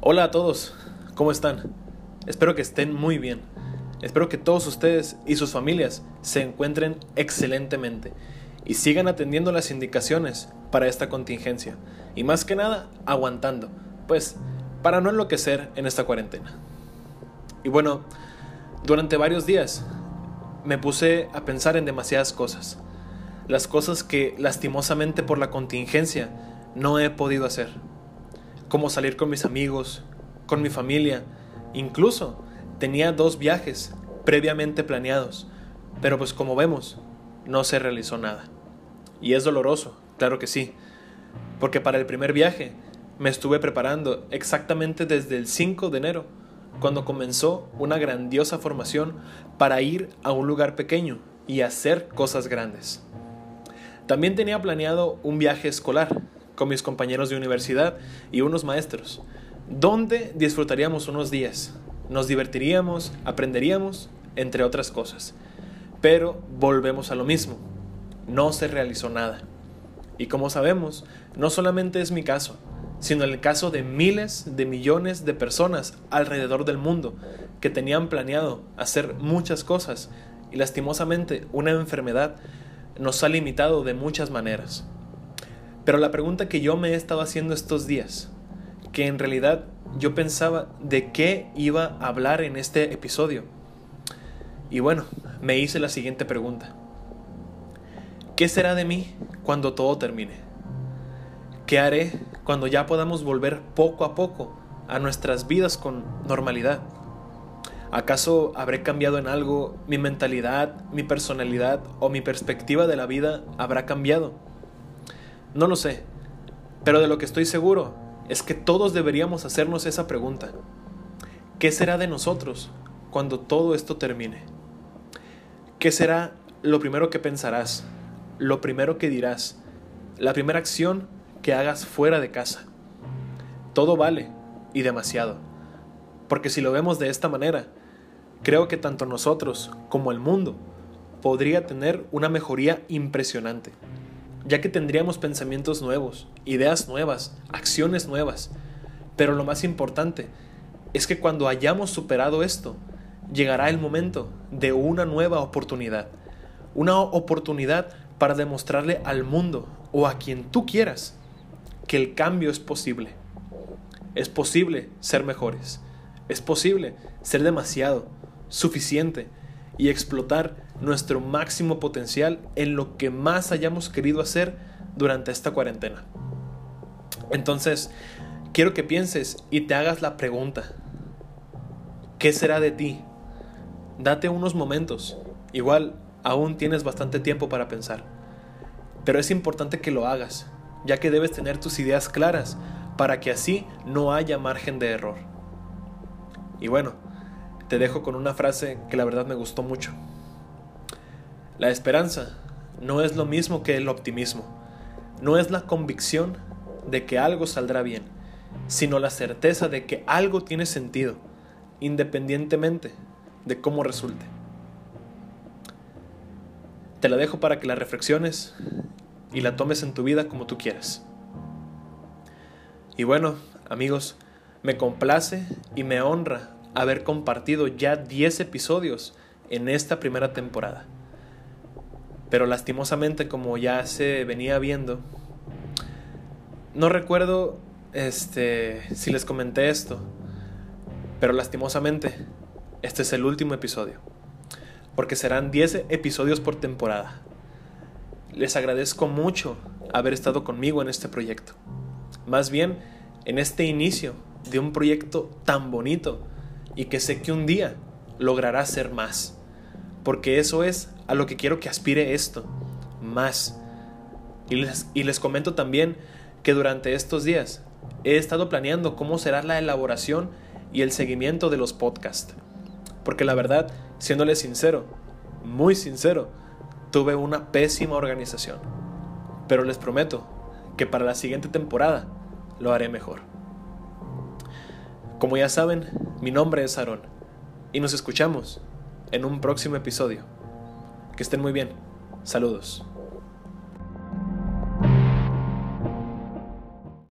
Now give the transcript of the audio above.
Hola a todos, ¿cómo están? Espero que estén muy bien. Espero que todos ustedes y sus familias se encuentren excelentemente y sigan atendiendo las indicaciones para esta contingencia y más que nada aguantando, pues para no enloquecer en esta cuarentena. Y bueno, durante varios días me puse a pensar en demasiadas cosas, las cosas que lastimosamente por la contingencia no he podido hacer como salir con mis amigos, con mi familia. Incluso tenía dos viajes previamente planeados, pero pues como vemos, no se realizó nada. Y es doloroso, claro que sí, porque para el primer viaje me estuve preparando exactamente desde el 5 de enero, cuando comenzó una grandiosa formación para ir a un lugar pequeño y hacer cosas grandes. También tenía planeado un viaje escolar, con mis compañeros de universidad y unos maestros, donde disfrutaríamos unos días, nos divertiríamos, aprenderíamos, entre otras cosas. Pero volvemos a lo mismo, no se realizó nada. Y como sabemos, no solamente es mi caso, sino el caso de miles de millones de personas alrededor del mundo que tenían planeado hacer muchas cosas y lastimosamente una enfermedad nos ha limitado de muchas maneras. Pero la pregunta que yo me he estado haciendo estos días, que en realidad yo pensaba de qué iba a hablar en este episodio. Y bueno, me hice la siguiente pregunta. ¿Qué será de mí cuando todo termine? ¿Qué haré cuando ya podamos volver poco a poco a nuestras vidas con normalidad? ¿Acaso habré cambiado en algo? ¿Mi mentalidad, mi personalidad o mi perspectiva de la vida habrá cambiado? No lo sé, pero de lo que estoy seguro es que todos deberíamos hacernos esa pregunta. ¿Qué será de nosotros cuando todo esto termine? ¿Qué será lo primero que pensarás? Lo primero que dirás? La primera acción que hagas fuera de casa. Todo vale y demasiado. Porque si lo vemos de esta manera, creo que tanto nosotros como el mundo podría tener una mejoría impresionante ya que tendríamos pensamientos nuevos, ideas nuevas, acciones nuevas. Pero lo más importante es que cuando hayamos superado esto, llegará el momento de una nueva oportunidad. Una oportunidad para demostrarle al mundo o a quien tú quieras que el cambio es posible. Es posible ser mejores. Es posible ser demasiado, suficiente y explotar nuestro máximo potencial en lo que más hayamos querido hacer durante esta cuarentena. Entonces, quiero que pienses y te hagas la pregunta, ¿qué será de ti? Date unos momentos, igual aún tienes bastante tiempo para pensar, pero es importante que lo hagas, ya que debes tener tus ideas claras para que así no haya margen de error. Y bueno, te dejo con una frase que la verdad me gustó mucho. La esperanza no es lo mismo que el optimismo, no es la convicción de que algo saldrá bien, sino la certeza de que algo tiene sentido, independientemente de cómo resulte. Te la dejo para que la reflexiones y la tomes en tu vida como tú quieras. Y bueno, amigos, me complace y me honra haber compartido ya 10 episodios en esta primera temporada. Pero lastimosamente, como ya se venía viendo, no recuerdo este, si les comenté esto, pero lastimosamente, este es el último episodio, porque serán 10 episodios por temporada. Les agradezco mucho haber estado conmigo en este proyecto. Más bien, en este inicio de un proyecto tan bonito y que sé que un día logrará ser más porque eso es a lo que quiero que aspire esto, más. Y les, y les comento también que durante estos días he estado planeando cómo será la elaboración y el seguimiento de los podcasts. Porque la verdad, siéndole sincero, muy sincero, tuve una pésima organización. Pero les prometo que para la siguiente temporada lo haré mejor. Como ya saben, mi nombre es Aaron y nos escuchamos en un próximo episodio. Que estén muy bien. Saludos.